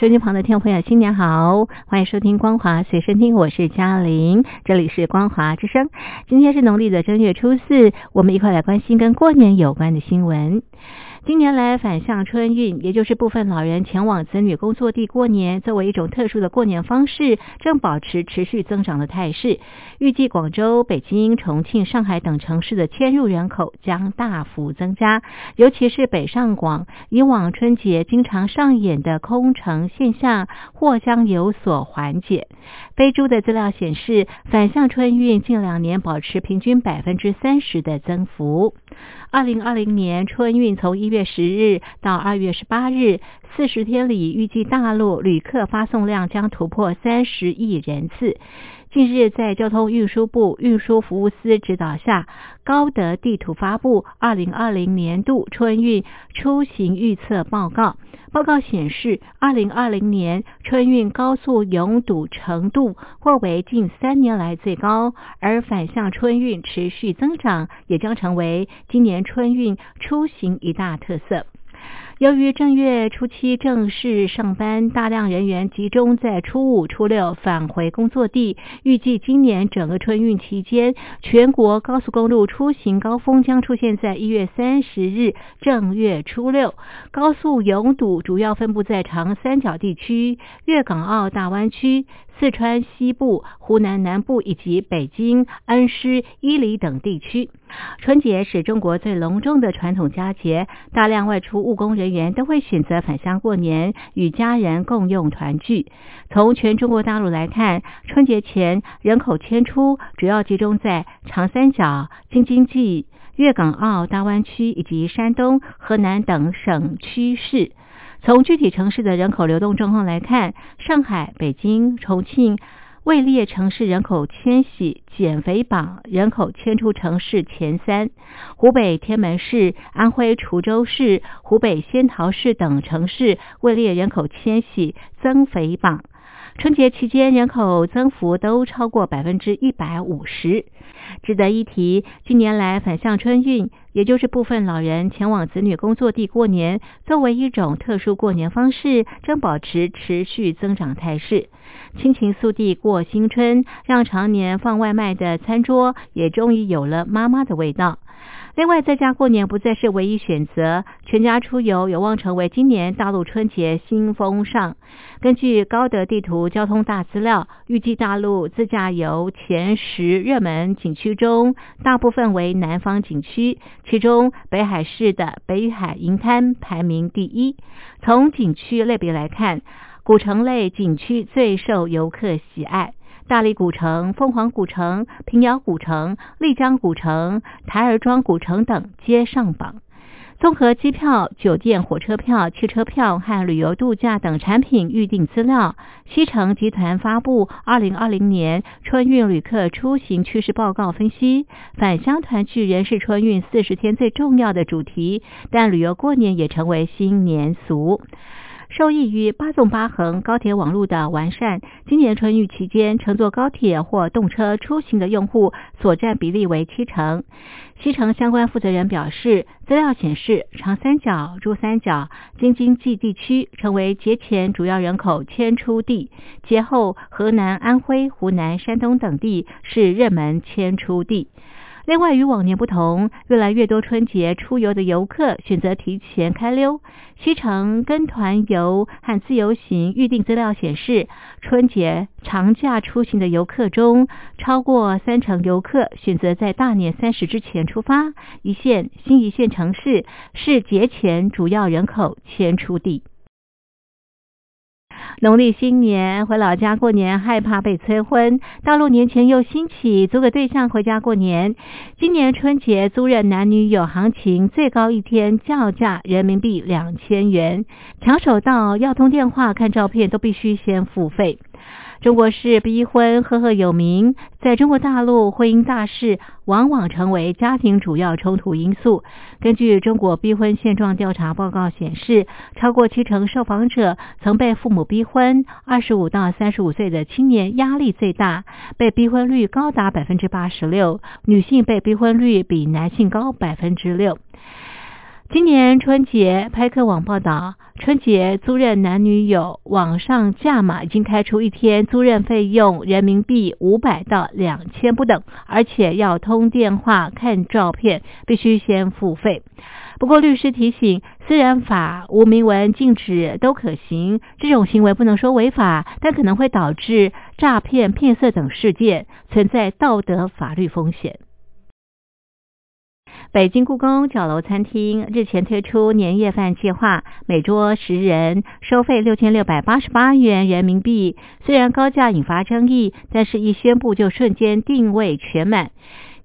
收音旁的听众朋友，新年好！欢迎收听光华随身听，我是嘉玲，这里是光华之声。今天是农历的正月初四，我们一块来关心跟过年有关的新闻。今年来返乡春运，也就是部分老人前往子女工作地过年，作为一种特殊的过年方式，正保持持续增长的态势。预计广州、北京、重庆、上海等城市的迁入人口将大幅增加，尤其是北上广，以往春节经常上演的空城现象或将有所缓解。飞猪的资料显示，返乡春运近两年保持平均百分之三十的增幅。二零二零年春运从一月十日到二月十八日，四十天里预计大陆旅客发送量将突破三十亿人次。近日，在交通运输部运输服务司指导下，高德地图发布二零二零年度春运出行预测报告。报告显示，二零二零年春运高速拥堵程度或为近三年来最高，而反向春运持续增长，也将成为今年春运出行一大特色。由于正月初七正式上班，大量人员集中在初五、初六返回工作地。预计今年整个春运期间，全国高速公路出行高峰将出现在一月三十日正月初六。高速拥堵主要分布在长三角地区、粤港澳大湾区。四川西部、湖南南部以及北京、恩施、伊犁等地区，春节是中国最隆重的传统佳节，大量外出务工人员都会选择返乡过年，与家人共用团聚。从全中国大陆来看，春节前人口迁出主要集中在长三角、京津冀、粤港澳大湾区以及山东、河南等省区市。从具体城市的人口流动状况来看，上海、北京、重庆位列城市人口迁徙减肥榜人口迁出城市前三。湖北天门市、安徽滁州市、湖北仙桃市等城市位列人口迁徙增肥榜。春节期间人口增幅都超过百分之一百五十。值得一提，近年来返乡春运，也就是部分老人前往子女工作地过年，作为一种特殊过年方式，正保持持续增长态势。亲情速递过新春，让常年放外卖的餐桌也终于有了妈妈的味道。另外，在家过年不再是唯一选择，全家出游有望成为今年大陆春节新风尚。根据高德地图交通大资料，预计大陆自驾游前十热门景区中，大部分为南方景区，其中北海市的北海银滩排名第一。从景区类别来看，古城类景区最受游客喜爱。大理古城、凤凰古城、平遥古城、丽江古城、台儿庄古城等皆上榜。综合机票、酒店、火车票、汽车票和旅游度假等产品预订资料，西城集团发布《二零二零年春运旅客出行趋势报告》，分析返乡团聚仍是春运四十天最重要的主题，但旅游过年也成为新年俗。受益于八纵八横高铁网络的完善，今年春运期间乘坐高铁或动车出行的用户所占比例为七成。西城相关负责人表示，资料显示，长三角、珠三角、京津冀地区成为节前主要人口迁出地，节后河南、安徽、湖南、山东等地是热门迁出地。另外，与往年不同，越来越多春节出游的游客选择提前开溜。西城跟团游和自由行预订资料显示，春节长假出行的游客中，超过三成游客选择在大年三十之前出发。一线、新一线城市是节前主要人口迁出地。农历新年回老家过年，害怕被催婚。大陆年前又兴起租个对象回家过年。今年春节租任男女有行情，最高一天叫价人民币两千元，抢手到要通电话、看照片都必须先付费。中国式逼婚赫赫有名，在中国大陆，婚姻大事往往成为家庭主要冲突因素。根据中国逼婚现状调查报告显示，超过七成受访者曾被父母逼婚，二十五到三十五岁的青年压力最大，被逼婚率高达百分之八十六，女性被逼婚率比男性高百分之六。今年春节，拍客网报道，春节租任男女友网上价码已经开出一天租任费用人民币五百到两千不等，而且要通电话、看照片，必须先付费。不过律师提醒，私人法无明文禁止都可行，这种行为不能说违法，但可能会导致诈骗、骗色等事件，存在道德法律风险。北京故宫角楼餐厅日前推出年夜饭计划，每桌十人，收费六千六百八十八元人民币。虽然高价引发争议，但是一宣布就瞬间定位全满。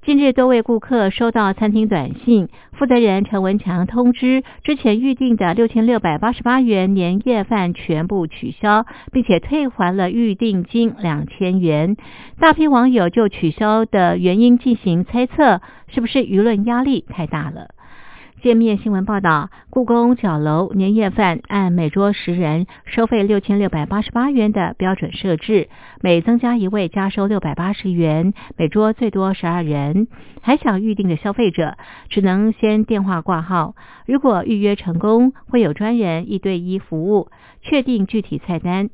近日，多位顾客收到餐厅短信，负责人陈文强通知，之前预定的六千六百八十八元年夜饭全部取消，并且退还了预定金两千元。大批网友就取消的原因进行猜测，是不是舆论压力太大了？界面新闻报道，故宫角楼年夜饭按每桌十人收费六千六百八十八元的标准设置，每增加一位加收六百八十元，每桌最多十二人。还想预定的消费者只能先电话挂号，如果预约成功，会有专人一对一服务，确定具体菜单。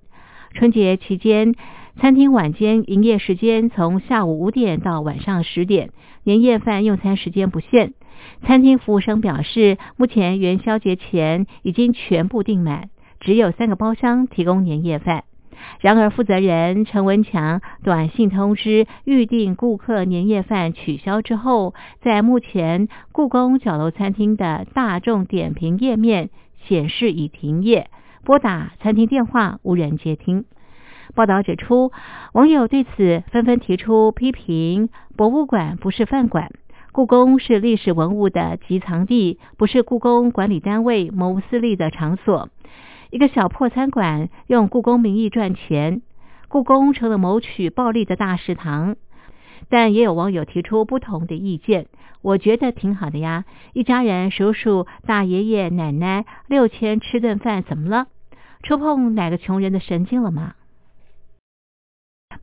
春节期间，餐厅晚间营业时间从下午五点到晚上十点，年夜饭用餐时间不限。餐厅服务生表示，目前元宵节前已经全部订满，只有三个包厢提供年夜饭。然而，负责人陈文强短信通知预订顾客年夜饭取消之后，在目前故宫角楼餐厅的大众点评页面显示已停业，拨打餐厅电话无人接听。报道指出，网友对此纷纷提出批评：博物馆不是饭馆。故宫是历史文物的集藏地，不是故宫管理单位谋私利的场所。一个小破餐馆用故宫名义赚钱，故宫成了谋取暴利的大食堂。但也有网友提出不同的意见，我觉得挺好的呀，一家人叔叔、大爷爷、奶奶六千吃顿饭怎么了？触碰哪个穷人的神经了吗？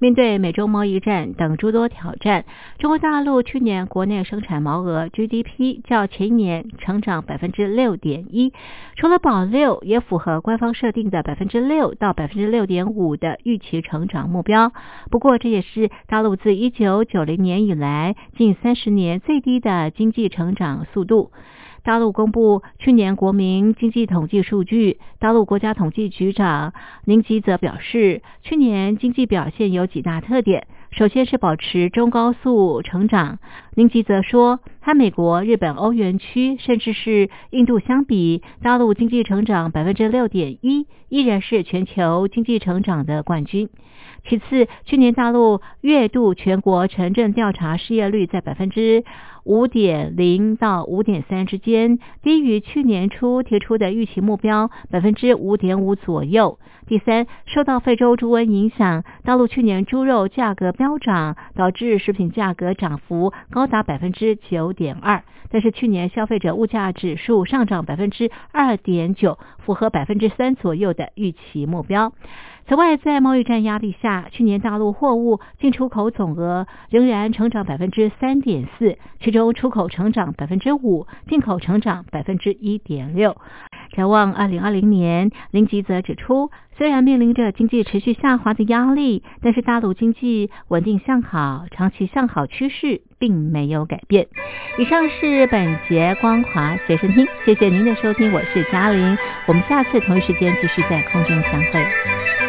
面对美中贸易战等诸多挑战，中国大陆去年国内生产毛额 GDP 较前一年成长百分之六点一，除了保六，也符合官方设定的百分之六到百分之六点五的预期成长目标。不过，这也是大陆自一九九零年以来近三十年最低的经济成长速度。大陆公布去年国民经济统计数据，大陆国家统计局长宁吉则表示，去年经济表现有几大特点。首先是保持中高速成长。宁吉则说，和美国、日本、欧元区，甚至是印度相比，大陆经济成长百分之六点一，依然是全球经济成长的冠军。其次，去年大陆月度全国城镇调查失业率在百分之五点零到五点三之间，低于去年初提出的预期目标百分之五点五左右。第三，受到非洲猪瘟影响，大陆去年猪肉价格飙涨，导致食品价格涨幅高达百分之九点二。但是去年消费者物价指数上涨百分之二点九，符合百分之三左右的预期目标。此外，在贸易战压力下，去年大陆货物进出口总额仍然成长百分之三点四，其中出口成长百分之五，进口成长百分之一点六。展望二零二零年，林吉则指出，虽然面临着经济持续下滑的压力，但是大陆经济稳定向好，长期向好趋势并没有改变。以上是本节光华随身听，谢谢您的收听，我是嘉玲，我们下次同一时间继续在空中相会。